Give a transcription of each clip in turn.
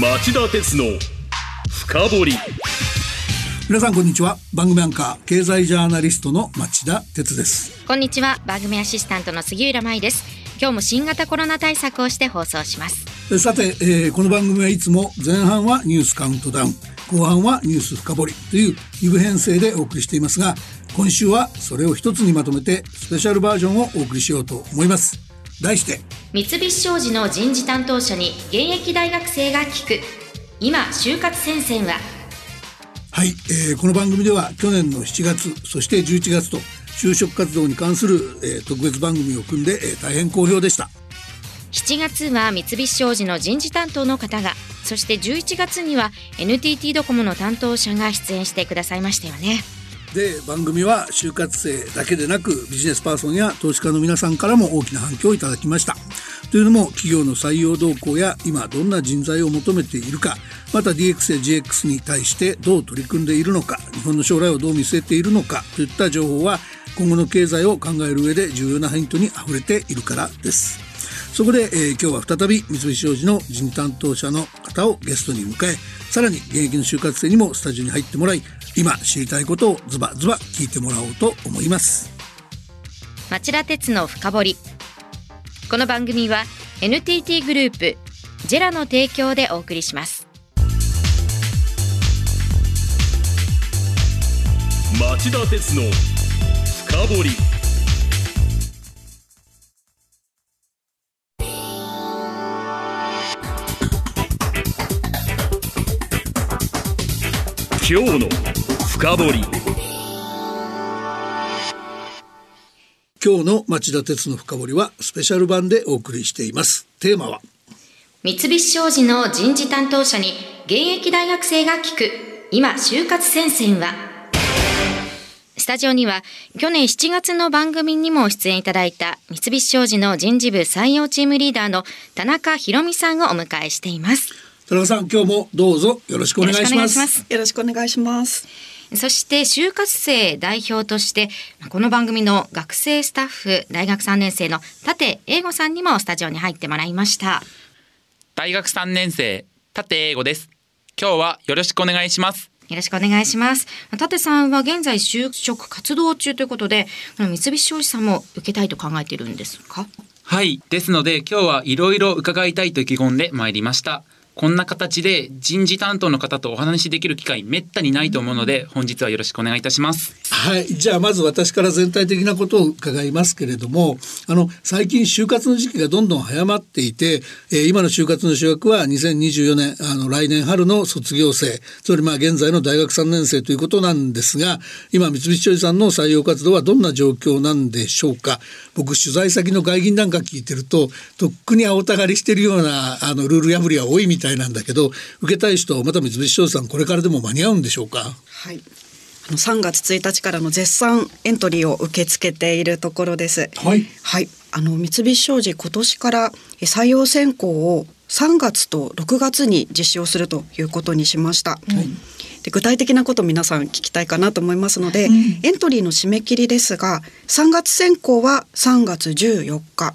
町田鉄の深掘り。皆さんこんにちは。番組アンカー経済ジャーナリストの町田鉄です。こんにちは。番組アシスタントの杉浦舞です。今日も新型コロナ対策をして放送します。さて、えー、この番組はいつも前半はニュースカウントダウン後半はニュース深掘りという二部編成でお送りしていますが今週はそれを一つにまとめてスペシャルバージョンをお送りしようと思います題して三菱商事の人事担当者に現役大学生が聞く。今就活戦線は？はい、えー、この番組では去年の7月そして11月と就職活動に関する、えー、特別番組を組んで、えー、大変好評でした。7月は三菱商事の人事担当の方がそして11月には NTT ドコモの担当者が出演してくださいましたよねで番組は就活生だけでなくビジネスパーソンや投資家の皆さんからも大きな反響をいただきました。というのも企業の採用動向や今どんな人材を求めているかまた DX や GX に対してどう取り組んでいるのか日本の将来をどう見据えているのかといった情報は今後の経済を考える上で重要なヒントにあふれているからです。そこで、えー、今日は再び三菱商事の人担当者の方をゲストに迎えさらに現役の就活生にもスタジオに入ってもらい今知りたいことをズバズバ聞いてもらおうと思います。町田鉄の深掘り。この番組は NTT グループジェラの提供でお送りします。町田鉄の深掘今日の深掘り。今日の町田鉄の深掘りはスペシャル版でお送りしています。テーマは？三菱商事の人事担当者に現役大学生が聞く。今就活戦線は？スタジオには去年7月の番組にも出演いただいた三菱商事の人事部採用チームリーダーの田中博美さんをお迎えしています田中さん今日もどうぞよろしくお願いします。よろしくお願いします。そして就活生代表としてこの番組の学生スタッフ大学3年生の立英吾さんにもスタジオに入ってもらいました。大学3年生立英吾です。今日はよろしくお願いします。よろしくお願いします。立さんは現在就職活動中ということで三菱商事さんも受けたいと考えているんですか？はい。ですので今日はいろいろ伺いたいと意気込んでまいりましたこんな形で人事担当の方とお話しできる機会めったにないと思うので本日はよろしくお願いいたします。はい。じゃあまず私から全体的なことを伺いますけれどもあの最近就活の時期がどんどん早まっていて、えー、今の就活の主役は2024年あの来年春の卒業生つまりまあ現在の大学3年生ということなんですが今三菱商事さんの採用活動はどんな状況なんでしょうか。僕取材先の外銀なんか聞いてるととっくに青たがりしてるようなあのルール破りは多いみたいなんだけど受けたい人また三菱商事さんこれからでも間に合うんでしょうか？はい。あの3月1日からの絶賛エントリーを受け付けているところです。はい、はい、あの三菱商事今年から採用選考を3月と6月に実施をするということにしました、はい。で具体的なこと皆さん聞きたいかなと思いますので、うん、エントリーの締め切りですが3月選考は3月14日。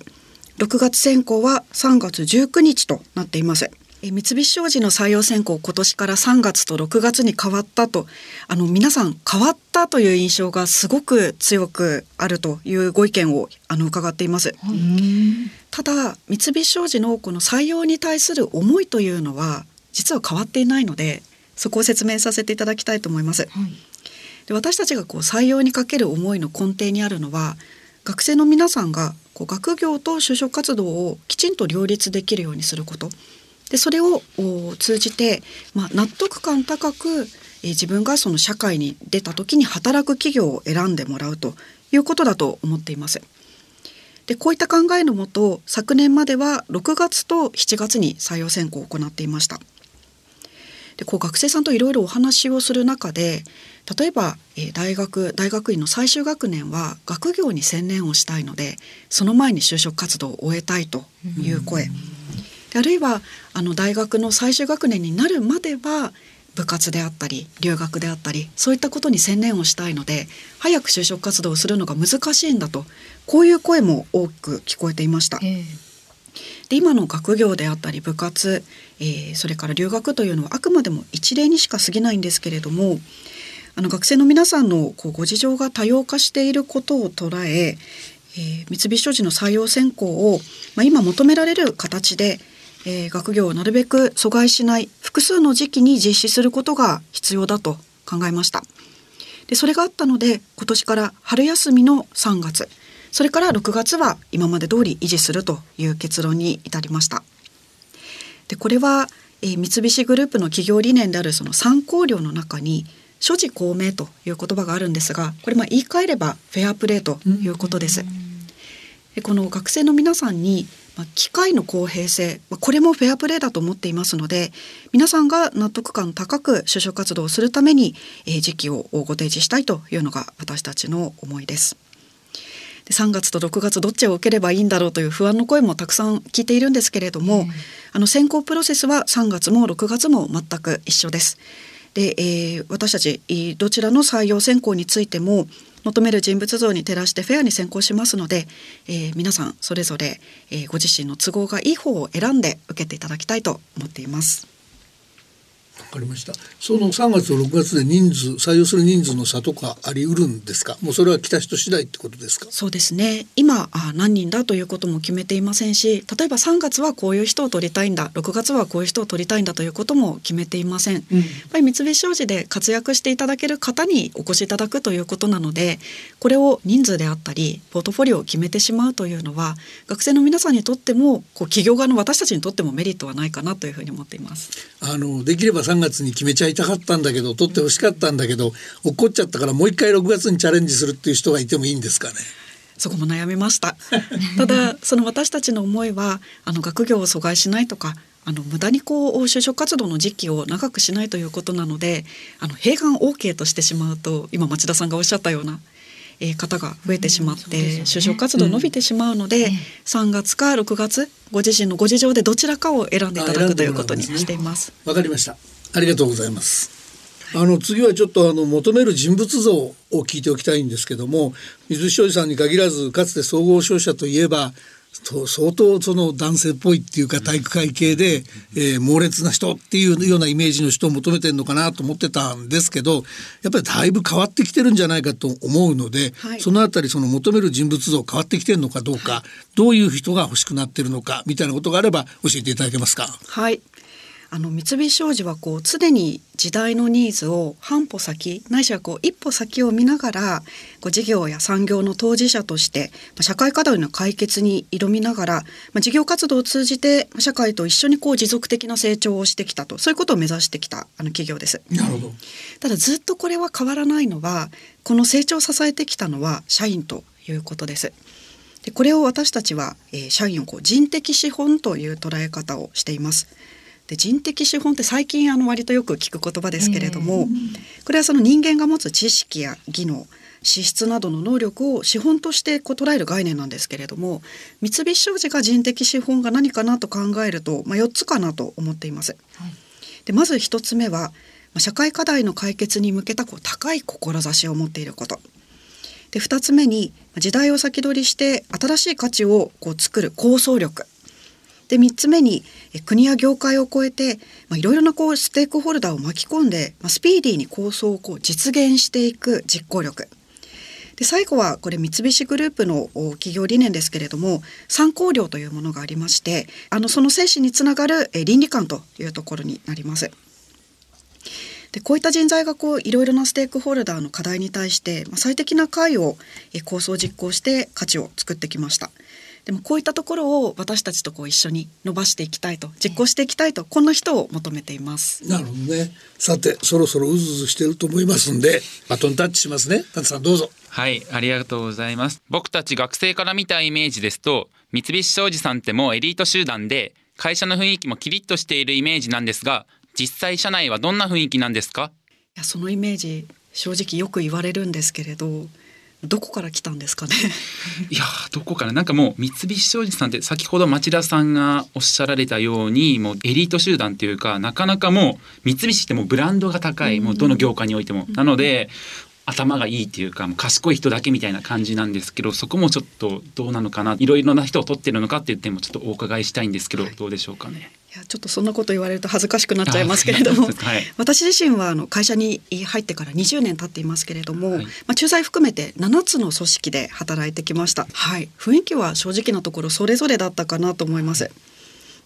6月選考は3月19日となっています三菱商事の採用選考今年から3月と6月に変わったと。あの皆さん変わったという印象がすごく強くあるというご意見をあの伺っています。ただ三菱商事のこの採用に対する思いというのは実は変わっていないのでそこを説明させていただきたいと思います。はい、で私たちがこう採用にかける思いの根底にあるのは学生の皆さんがこう学業と就職活動をきちんと両立できるようにすることでそれを通じて、まあ、納得感高く、え自分がその社会に出た時に働く企業を選んでもらうということだと思っています。でこういった考えのもと昨年までは6月と7月に採用選考を行っていました。でこう学生さんといろいろお話をする中で例えば、えー、大学大学院の最終学年は学業に専念をしたいのでその前に就職活動を終えたいという声、であるいはあの大学の最終学年になるまでは部活であったり留学であったりそういったことに専念をしたいので早く就職活動をするのが難しいんだとこういう声も多く聞こえていました。えーで今の学業であったり部活、えー、それから留学というのはあくまでも一例にしか過ぎないんですけれどもあの学生の皆さんのこうご事情が多様化していることを捉ええー、三菱商事の採用選考を、まあ、今求められる形で、えー、学業をなるべく阻害しない複数の時期に実施することが必要だと考えました。でそれがあったので今年から春休みの3月それから6月は今まで通り維持するという結論に至りました。でこれは、えー、三菱グループの企業理念であるその参考料の中に所持公明という言葉があるんですがこれまあ言い換えればフェアプレーということです。でこの学生の皆さんにまあ、機械の公平性、まあ、これもフェアプレーだと思っていますので皆さんが納得感高く就職活動をするために、えー、時期をご提示したいというのが私たちの思いです。で3月と6月どっちを受ければいいんだろうという不安の声もたくさん聞いているんですけれども、あの選考プロセスは3月も6月も全く一緒です。で、えー、私たちどちらの採用選考についても求める人物像に照らしてフェアに選考しますので、えー、皆さんそれぞれ、えー、ご自身の都合がいい方を選んで受けていただきたいと思っています。かりました。その3月と6月で人数採用する人数の差とかありうるんですか？もうそれは来た人次第ってことですか？そうですね。今あ何人だということも決めていませんし例えば3月はこういう人を取りたいんだ6月はこういう人を取りたいんだということも決めていません、うん、やっぱり三菱商事で活躍していただける方にお越しいただくということなのでこれを人数であったりポートフォリオを決めてしまうというのは学生の皆さんにとってもこう企業側の私たちにとってもメリットはないかなというふうに思っています。あのできれば3月に決めちゃいたかったんだけど取ってほしかったんだけど怒っちゃったからもう一回6月にチャレンジするっていう人がいてもいいんですかね？そこも悩みました ただその私たちの思いはあの学業を阻害しないとかあの無駄にこう就職活動の時期を長くしないということなのであの併願 OK としてしまうと今町田さんがおっしゃったようなえ方が増えてしまって、就職活動伸びてしまうので、3月か6月ご自身のご事情でどちらかを選んでいただくということにしています。わ、かりました。ありがとうございます。あの次はちょっとあの求める人物像を聞いておきたいんですけども水菱商事さんに限らずかつて総合商社といえば相当その男性っぽいっていうか体育会系で、えー、猛烈な人っていうようなイメージの人を求めてるのかなと思ってたんですけどやっぱりだいぶ変わってきてるんじゃないかと思うので、はい、そのあたりその求める人物像変わってきてるのかどうか、はい、どういう人が欲しくなってるのかみたいなことがあれば教えていただけますか？はいあの三菱商事はこう常に時代のニーズを半歩先ないしはこう一歩先を見ながらこう事業や産業の当事者として社会課題の解決に挑みながら、まあ、事業活動を通じて社会と一緒にこう持続的な成長をしてきたとそういうことを目指してきたあの企業です。なるほどただずっとこれは変わらないのはこの成長を支えてきたのは社員ということです。でこれを私たちは、えー、社員をこう人的資本という捉え方をしています。で人的資本って最近あの割とよく聞く言葉ですけれども、これはその人間が持つ知識や技能資質などの能力を資本としてこう捉える概念なんですけれども三菱商事が人的資本が何かなと考えると、まあ、4つかなと思っています。はい、でまず1つ目は社会課題の解決に向けたこう高い志を持っていること。で2つ目に時代を先取りして新しい価値をこう作る構想力で3つ目に国や業界を超えていろいろなこうステークホルダーを巻き込んで、まあ、スピーディーに構想をこう実現していく実行力で最後はこれ三菱グループの企業理念ですけれども参考料というものがありましてあのその精神につながる倫理観というところになります。でこういった人材がこういろいろなステークホルダーの課題に対して、まあ、最適な解を構想実行して価値を作ってきました。でもこういったところを私たちとこう一緒に伸ばしていきたいと実行していきたいとこんな人を求めています。なるほどね。さてそろそろうずうずしてると思いますんでバトンタッチしますね。タさんどうぞ。はいありがとうございます。僕たち学生から見たイメージですと三菱商事さんってもうエリート集団で会社の雰囲気もキリッとしているイメージなんですが実際社内はどんな雰囲気なんですか？いやそのイメージ正直よく言われるんですけれどどこから来たんですかね？いやどこからなんかもう三菱商事さんって先ほど町田さんがおっしゃられたようにもうエリート集団っていうかなかなかもう三菱ってもうブランドが高いもうどの業界においても、なので頭がいいっていうかもう賢い人だけみたいな感じなんですけどそこもちょっとどうなのかないろいろな人を取ってるのかっていう点もちょっとお伺いしたいんですけど、はい、どうでしょうかね。いやちょっとそんなこと言われると恥ずかしくなっちゃいますけれども、はい、私自身はあの会社に入ってから20年経っていますけれども、はい、まあ、駐在含めて7つの組織で働いてきました、はい、雰囲気は正直なところそれぞれだったかなと思います。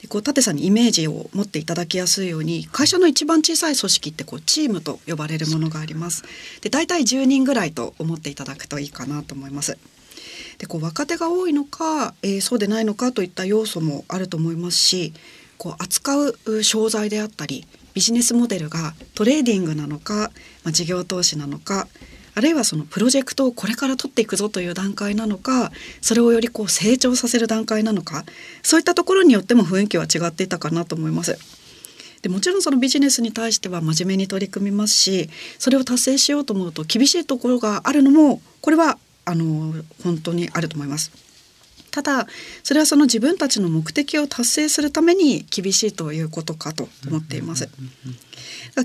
でこう舘さんにイメージを持っていただきやすいように会社の一番小さい組織ってこうチームと呼ばれるものがあります。で大体10人ぐらいと思っていただくといいかなと思います。でこう若手が多いのか、えー、そうでないのかといった要素もあると思いますしこう扱う商材であったりビジネスモデルがトレーディングなのか、まあ、事業投資なのかあるいはそのプロジェクトをこれから取っていくぞという段階なのかそれをよりこう成長させる段階なのかそういったところによっても雰囲気は違っていたかなと思います。でもちろんそのビジネスに対しては真面目に取り組みますしそれを達成しようと思うと厳しいところがあるのもこれはあの本当にあると思います。ただそれはその自分たちの目的を達成するために厳しいということかと思っています。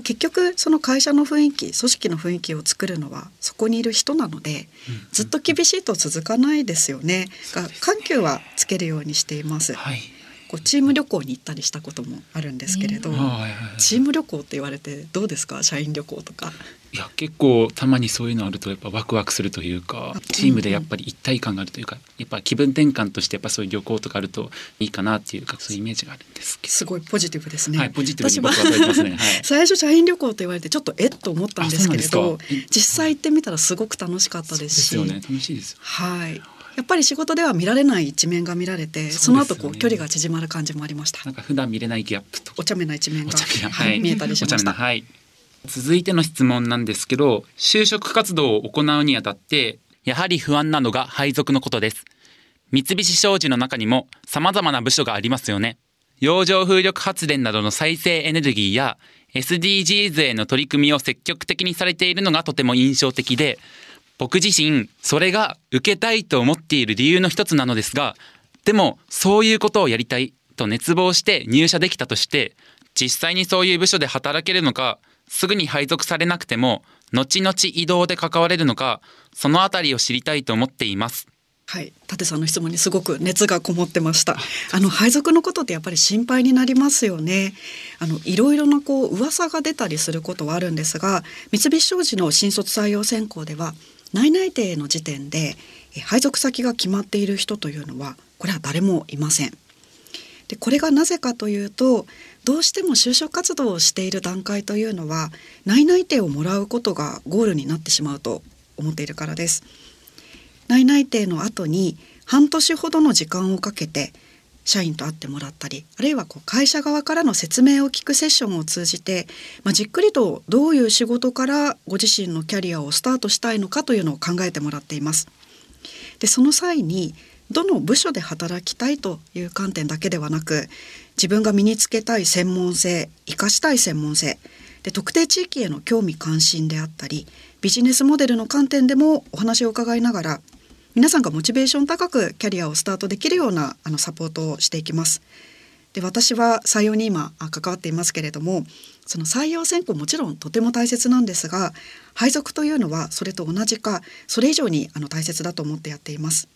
結局その会社の雰囲気組織の雰囲気を作るのはそこにいる人なのでずっと厳しいと続かないですよね。が緩急はつけるようにしています。はい。こうチーム旅行に行ったりしたこともあるんですけれど、チーム旅行って言われてどうですか？社員旅行とかいや結構たまにそういうのあるとやっぱワクワクするというかチームでやっぱり一体感があるというかやっぱ気分転換としてやっぱそういう旅行とかあるといいかなっていうかそういうイメージがあるんですすごいポジティブですね。はい、ポジティブに僕はますね。はい、最初社員旅行と言われてちょっとえっと思ったんですけれど実際行ってみたらすごく楽しかったですし。ですよね。楽しいですはい。やっぱり仕事では見られない一面が見られてそ、ね,、の後こう距離が縮まる感じもありました。なんか普段見れないギャップとお茶目な一面が、はい、見えたりしました、はい、続いての質問なんですけど就職活動を行うにあたってやはり不安なのが配属のことです。三菱商事の中にも様々な部署がありますよね。洋上風力発電などの再生エネルギーや SDGs への取り組みを積極的にされているのがとても印象的で僕自身それが受けたいと思っている理由の一つなのですがでもそういうことをやりたいと熱望して入社できたとして実際にそういう部署で働けるのかすぐに配属されなくても後々移動で関われるのかそのあたりを知りたいと思っていますはい、舘さんの質問にすごく熱がこもってました。あの配属のことってやっぱり心配になりますよね。あのいろいろなこう噂が出たりすることはあるんですが、三菱商事の新卒採用選考では内々定の時点で配属先が決まっている人というのはこれは誰もいません。でこれがなぜかというとどうしても就職活動をしている段階というのは内々定をもらうことがゴールになってしまうと思っているからです。内々定の後に半年ほどの時間をかけて社員と会ってもらったりあるいはこう会社側からの説明を聞くセッションを通じて、まあ、じっくりとどういう仕事からご自身のキャリアをスタートしたいのかというのを考えてもらっています。でその際にどの部署で働きたいという観点だけではなく自分が身につけたい専門性生かしたい専門性で特定地域への興味関心であったりビジネスモデルの観点でもお話を伺いながら皆さんがモチベーション高くキャリアをスタートできるようなあのサポートをしていきます。で私は採用に今関わっていますけれどもその採用選考もちろんとても大切なんですが配属というのはそれと同じかそれ以上にあの大切だと思ってやっています。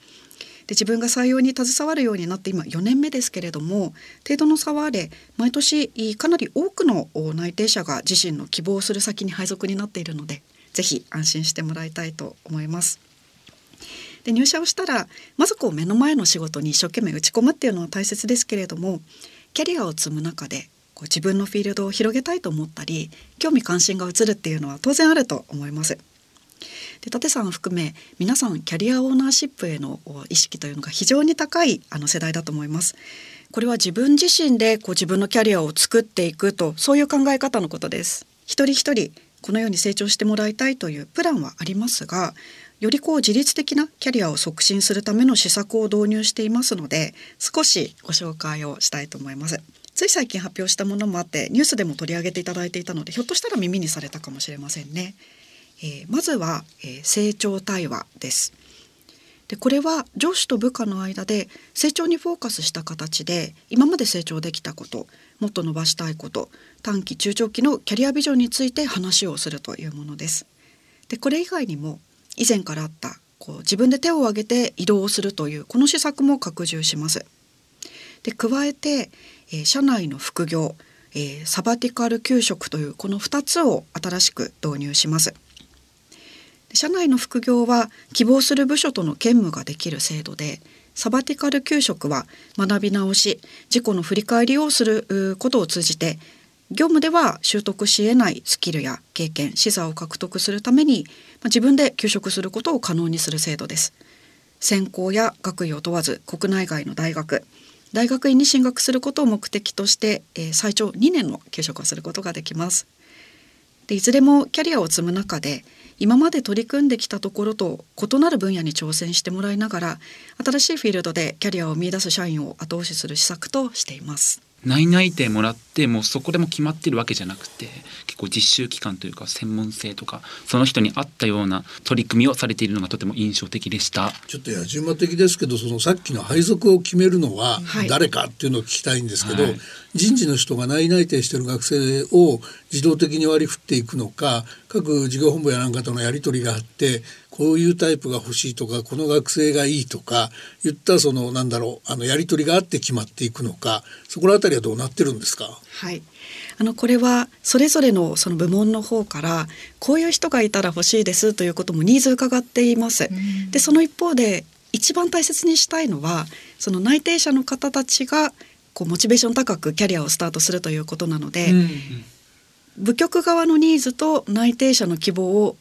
で自分が採用に携わるようになって今4年目ですけれども程度の差はあれ毎年かなり多くの内定者が自身の希望する先に配属になっているのでぜひ安心してもらいたいと思います。で入社をしたらまずこう目の前の仕事に一生懸命打ち込むっていうのは大切ですけれどもキャリアを積む中でこう自分のフィールドを広げたいと思ったり興味関心が移るっていうのは当然あると思います。で舘さん含め皆さんキャリアオーナーシップへの意識というのが非常に高いあの世代だと思います。これは自分自身でこう自分のキャリアを作っていくとそういう考え方のことです。一人一人このように成長してもらいたいというプランはありますがよりこう自律的なキャリアを促進するための施策を導入していますので少しご紹介をしたいと思いますつい最近発表したものもあってニュースでも取り上げていただいていたのでひょっとしたら耳にされたかもしれませんね、えー、まずは、えー、成長対話ですでこれは上司と部下の間で成長にフォーカスした形で今まで成長できたこともっと伸ばしたいこと短期中長期のキャリアビジョンについて話をするというものですでこれ以外にも以前からあったこう自分で手を挙げて移動をするというこの施策も拡充します。で加えて、えー、社内の副業、えー、サバティカル給食というこの2つを新しく導入します。社内の副業は希望する部署との兼務ができる制度でサバティカル給食は学び直し自己の振り返りをすることを通じて業務では習得し得ないスキルや経験視座を獲得するために自分で休職することを可能にする制度です。専攻や学位を問わず国内外の大学大学院に進学することを目的として、えー、最長2年の休職をすることができます。でいずれもキャリアを積む中で今まで取り組んできたところと異なる分野に挑戦してもらいながら新しいフィールドでキャリアを見出す社員を後押しする施策としています。内内定もらってもうそこでも決まってるわけじゃなくて結構実習期間というか専門性とかその人に合ったような取り組みをされているのがとても印象的でした。ちょっと野じ馬的ですけどそのさっきの配属を決めるのは誰かっていうのを聞きたいんですけど、はい、人事の人が内内定してる学生を自動的に割り振っていくのか各事業本部やなんかとのやり取りがあってこういうタイプが欲しいとかこの学生がいいとか言ったそのなんだろうあのやり取りがあって決まっていくのかそこら辺りはどうなってるんですか？はい。あのこれはそれぞれのその部門の方からこういう人がいたら欲しいですということもニーズ伺っています。でその一方で一番大切にしたいのはその内定者の方たちがこうモチベーション高くキャリアをスタートするということなので、うん、部局側のニーズと内定者の希望を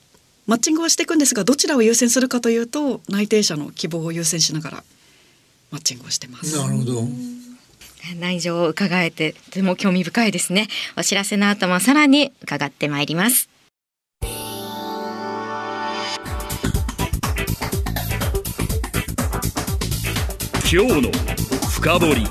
マッチングはしていくんですがどちらを優先するかというと内定者の希望を優先しながらマッチングをしてます。なるほど。内情を伺えてとても興味深いですね。お知らせの後もさらに伺ってまいります。今日の深掘り。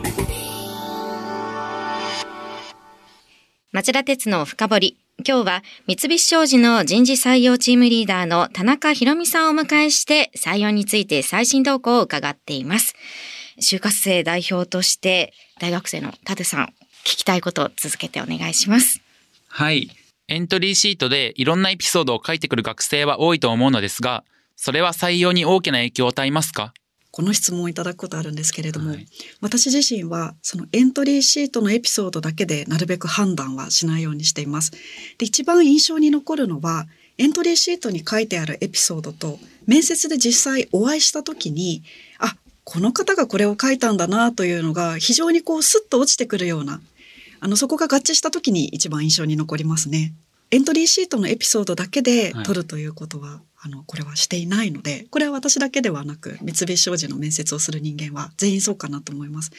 町田鉄の深掘り。今日は三菱商事の人事採用チームリーダーの田中博美さんをお迎えして採用について最新動向を伺っています。就活生代表として大学生の舘さん、聞きたいことを続けてお願いします。はい。エントリーシートでいろんなエピソードを書いてくる学生は多いと思うのですが、それは採用に大きな影響を与えますか？この質問をいただくことあるんですけれども、はい、私自身はそのエントリーシートのエピソードだけでなるべく判断はしないようにしています。で一番印象に残るのはエントリーシートに書いてあるエピソードと面接で実際お会いした時にあこの方がこれを書いたんだなというのが非常にこうスッと落ちてくるようなあのそこが合致した時に一番印象に残りますね。エントリーシートのエピソードだけで取るということは、はい、あのこれはしていないのでこれは私だけではなく三菱商事の面接をする人間は全員そうかなと思います。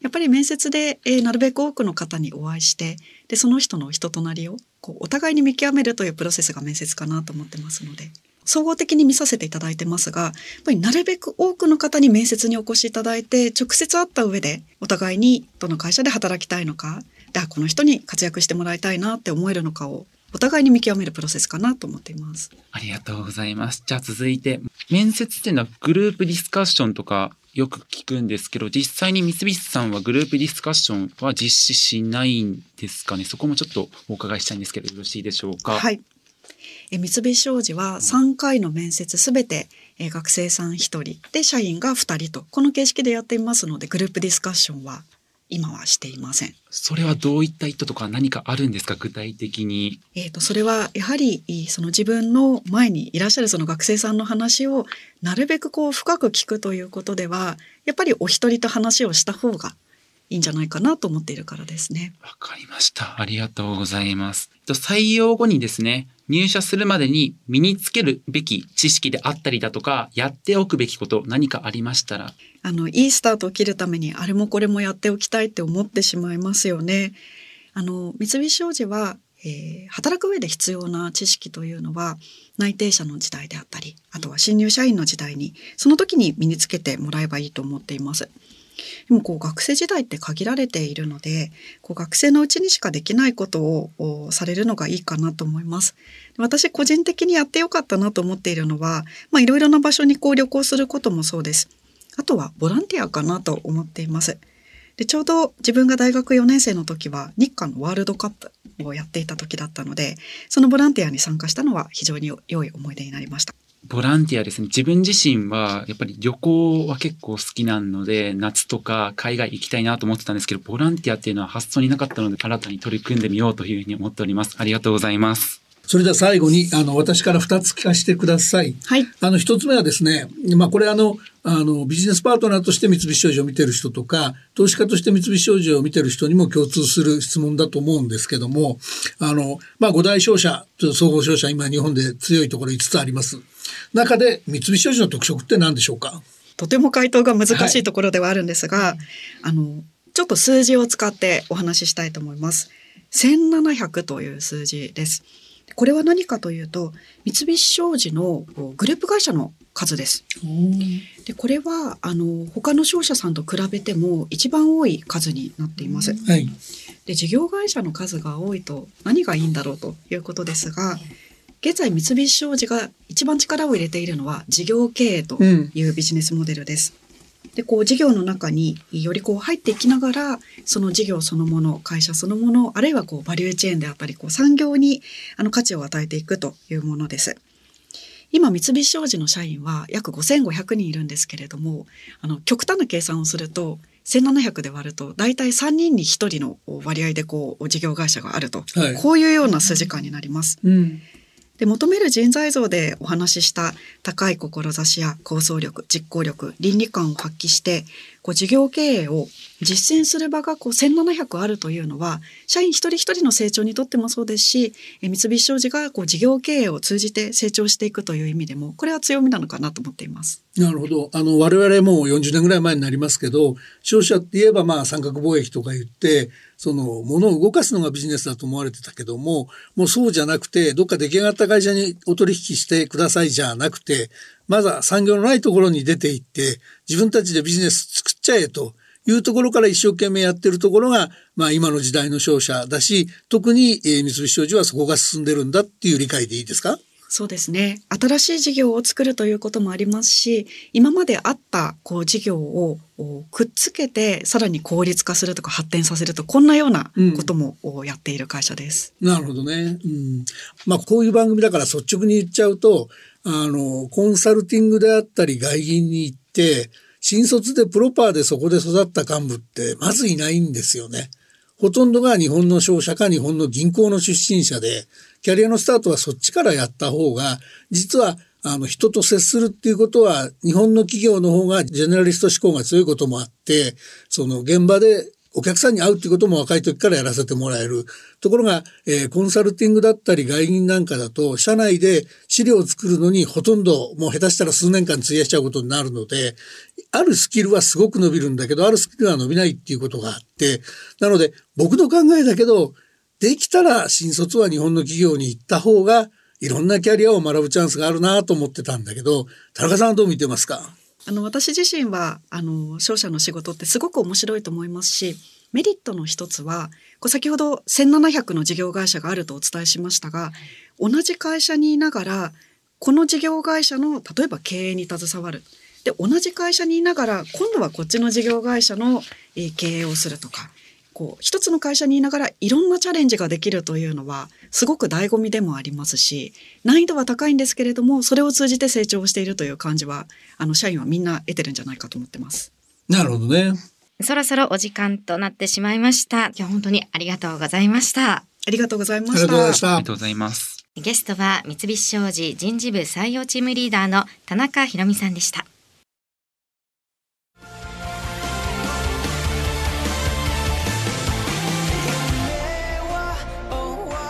やっぱり面接で、えー、なるべく多くの方にお会いしてでその人の人となりをこうお互いに見極めるというプロセスが面接かなと思ってますので。総合的に見させていただいてますが、やっぱりなるべく多くの方に面接にお越しいただいて、直接会った上で、お互いにどの会社で働きたいのか、でこの人に活躍してもらいたいなって思えるのかをお互いに見極めるプロセスかなと思っています。ありがとうございます。じゃあ続いて、面接っていうのはグループディスカッションとかよく聞くんですけど、実際に三菱さんはグループディスカッションは実施しないんですかね？そこもちょっとお伺いしたいんですけど、よろしいでしょうか？はい。え三菱商事は3回の面接すべて、え学生さん1人で社員が2人とこの形式でやっていますのでグループディスカッションは今はしていません。それはどういった意図とか何かあるんですか？具体的に。えっ、とそれはやはりその自分の前にいらっしゃるその学生さんの話をなるべくこう深く聞くということではやっぱりお一人と話をした方がいいんじゃないかなと思っているからですね。わかりました。ありがとうございます。採用後にですね、入社するまでに身につけるべき知識であったりだとか、やっておくべきこと何かありましたら。あの、いいスタートを切るために、あれもこれもやっておきたいって思ってしまいますよね。あの、三菱商事は、えー、働く上で必要な知識というのは内定者の時代であったりあとは新入社員の時代にその時に身につけてもらえばいいと思っています。でもこう学生時代って限られているのでこう学生のうちにしかできないことをされるのがいいかなと思います。私個人的にやってよかったなと思っているのは、いろいろな場所にこう旅行することもそうです。あとはボランティアかなと思っています。でちょうど自分が大学4年生の時は日韓のワールドカップをやっていた時だったのでそのボランティアに参加したのは非常に良い思い出になりました。ボランティアですね。自分自身は、やっぱり旅行は結構好きなので、夏とか海外行きたいなと思ってたんですけど、ボランティアっていうのは発想になかったので、新たに取り組んでみようというふうに思っております。ありがとうございます。それでは最後に、あの、私から2つ聞かせてください。はい。あの、1つ目はですね、まあ、これあの、あの、ビジネスパートナーとして三菱商事を見てる人とか、投資家として三菱商事を見てる人にも共通する質問だと思うんですけども、あの、まあ、五大商社、総合商社、今日本で強いところ5つあります。中で三菱商事の特色って何でしょうか？とても回答が難しいところではあるんですが、はい、あの、ちょっと数字を使ってお話ししたいと思います。1700という数字です。これは何かというと三菱商事のグループ会社の数です。でこれはあの他の商社さんと比べても一番多い数になっています。はい、で事業会社の数が多いと何がいいんだろうということですが。現在三菱商事が一番力を入れているのは事業経営というビジネスモデルです。うんでこう事業の中によりこう入っていきながらその事業そのもの会社そのものあるいはこうバリューチェーンであったりこう産業にあの価値を与えていくというものです。今三菱商事の社員は約5500人いるんですけれどもあの極端な計算をすると1700で割ると大体3人に1人の割合でこう事業会社があると、はい、こういうような数字感になります。うんで求める人材像でお話しした高い志や構想力実行力倫理観を発揮してこう事業経営を実践する場がこう1700あるというのは社員一人一人の成長にとってもそうですし三菱商事がこう事業経営を通じて成長していくという意味でもこれは強みなのかなと思っています。なるほど。あの我々もう40年ぐらい前になりますけど商社って言えばまあ三角貿易とか言ってその物を動かすのがビジネスだと思われてたけどももうそうじゃなくてどっか出来上がった会社にお取引してくださいじゃなくてまずは産業のないところに出ていって、自分たちでビジネス作っちゃえというところから一生懸命やってるところが、まあ今の時代の商社だし、特に、えー、三菱商事はそこが進んでるんだっていう理解でいいですか？そうですね。新しい事業を作るということもありますし、今まであったこう事業をくっつけてさらに効率化するとか発展させるとこんなようなこともやっている会社です。うん、なるほどね。うん。まあこういう番組だから率直に言っちゃうと、あの、コンサルティングであったり外銀に行って、新卒でプロパーでそこで育った幹部ってまずいないんですよね。ほとんどが日本の商社か日本の銀行の出身者で、キャリアのスタートはそっちからやった方が、実はあの人と接するっていうことは日本の企業の方がジェネラリスト志向が強いこともあって、その現場でお客さんに会うっていうことも若い時からやらせてもらえる。ところが、えー、コンサルティングだったり外銀なんかだと、社内で資料を作るのにほとんどもう下手したら数年間費やしちゃうことになるので、あるスキルはすごく伸びるんだけど、あるスキルは伸びないっていうことがあって、なので僕の考えだけど、できたら新卒は日本の企業に行った方が、いろんなキャリアを学ぶチャンスがあるなと思ってたんだけど、田中さんはどう見てますか？あの私自身はあの商社の仕事ってすごく面白いと思いますしメリットの一つはこう先ほど1700の事業会社があるとお伝えしましたが同じ会社にいながらこの事業会社の例えば経営に携わる。で同じ会社にいながら今度はこっちの事業会社の経営をするとかこう一つの会社にいながらいろんなチャレンジができるというのはすごく醍醐味でもありますし難易度は高いんですけれどもそれを通じて成長しているという感じはあの社員はみんな得てるんじゃないかと思ってます。なるほどね。そろそろお時間となってしまいました。今日本当にありがとうございました。ありがとうございました。ありがとうございます。ゲストは三菱商事人事部採用チームリーダーの田中博美さんでした。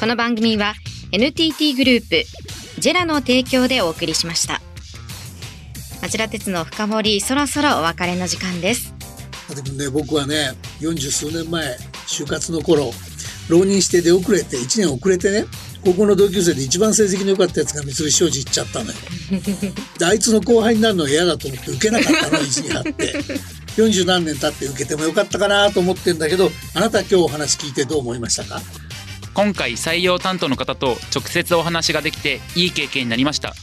この番組は NTT グループジェラの提供でお送りしました。町田鉄の深掘りそろそろお別れの時間です。でもね僕はね40数年前就活の頃浪人して出遅れて1年遅れてね高校の同級生で一番成績の良かったやつが三菱商事行っちゃったのよ。であいつの後輩になるのが嫌だと思って受けなかったの意地に張って。40何年経って受けてもよかったかなと思ってんだけどあなた今日お話聞いてどう思いましたか？今回採用担当の方と直接お話ができていい経験になりました。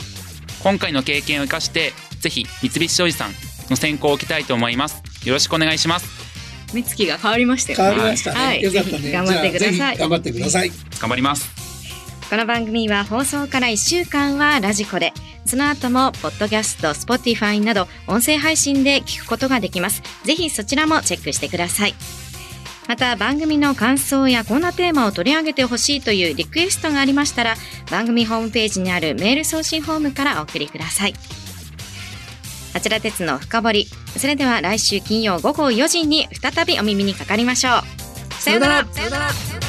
今回の経験を生かしてぜひ三菱商事さんの選考を受けたいと思います。よろしくお願いします。目つきが変わりましたよ変わりましたね、はい。よかったね。ぜひ頑張ってください。頑張ってください。頑張ります。この番組は放送から1週間はラジコでその後もポッドキャスト Spotify など音声配信で聞くことができます。ぜひそちらもチェックしてくださいまた番組の感想やこんなテーマを取り上げてほしいというリクエストがありましたら番組ホームページにあるメール送信フォームからお送りください。あちら鉄の深掘り。それでは来週金曜午後4時に再びお耳にかかりましょう。さようなら。さよなら。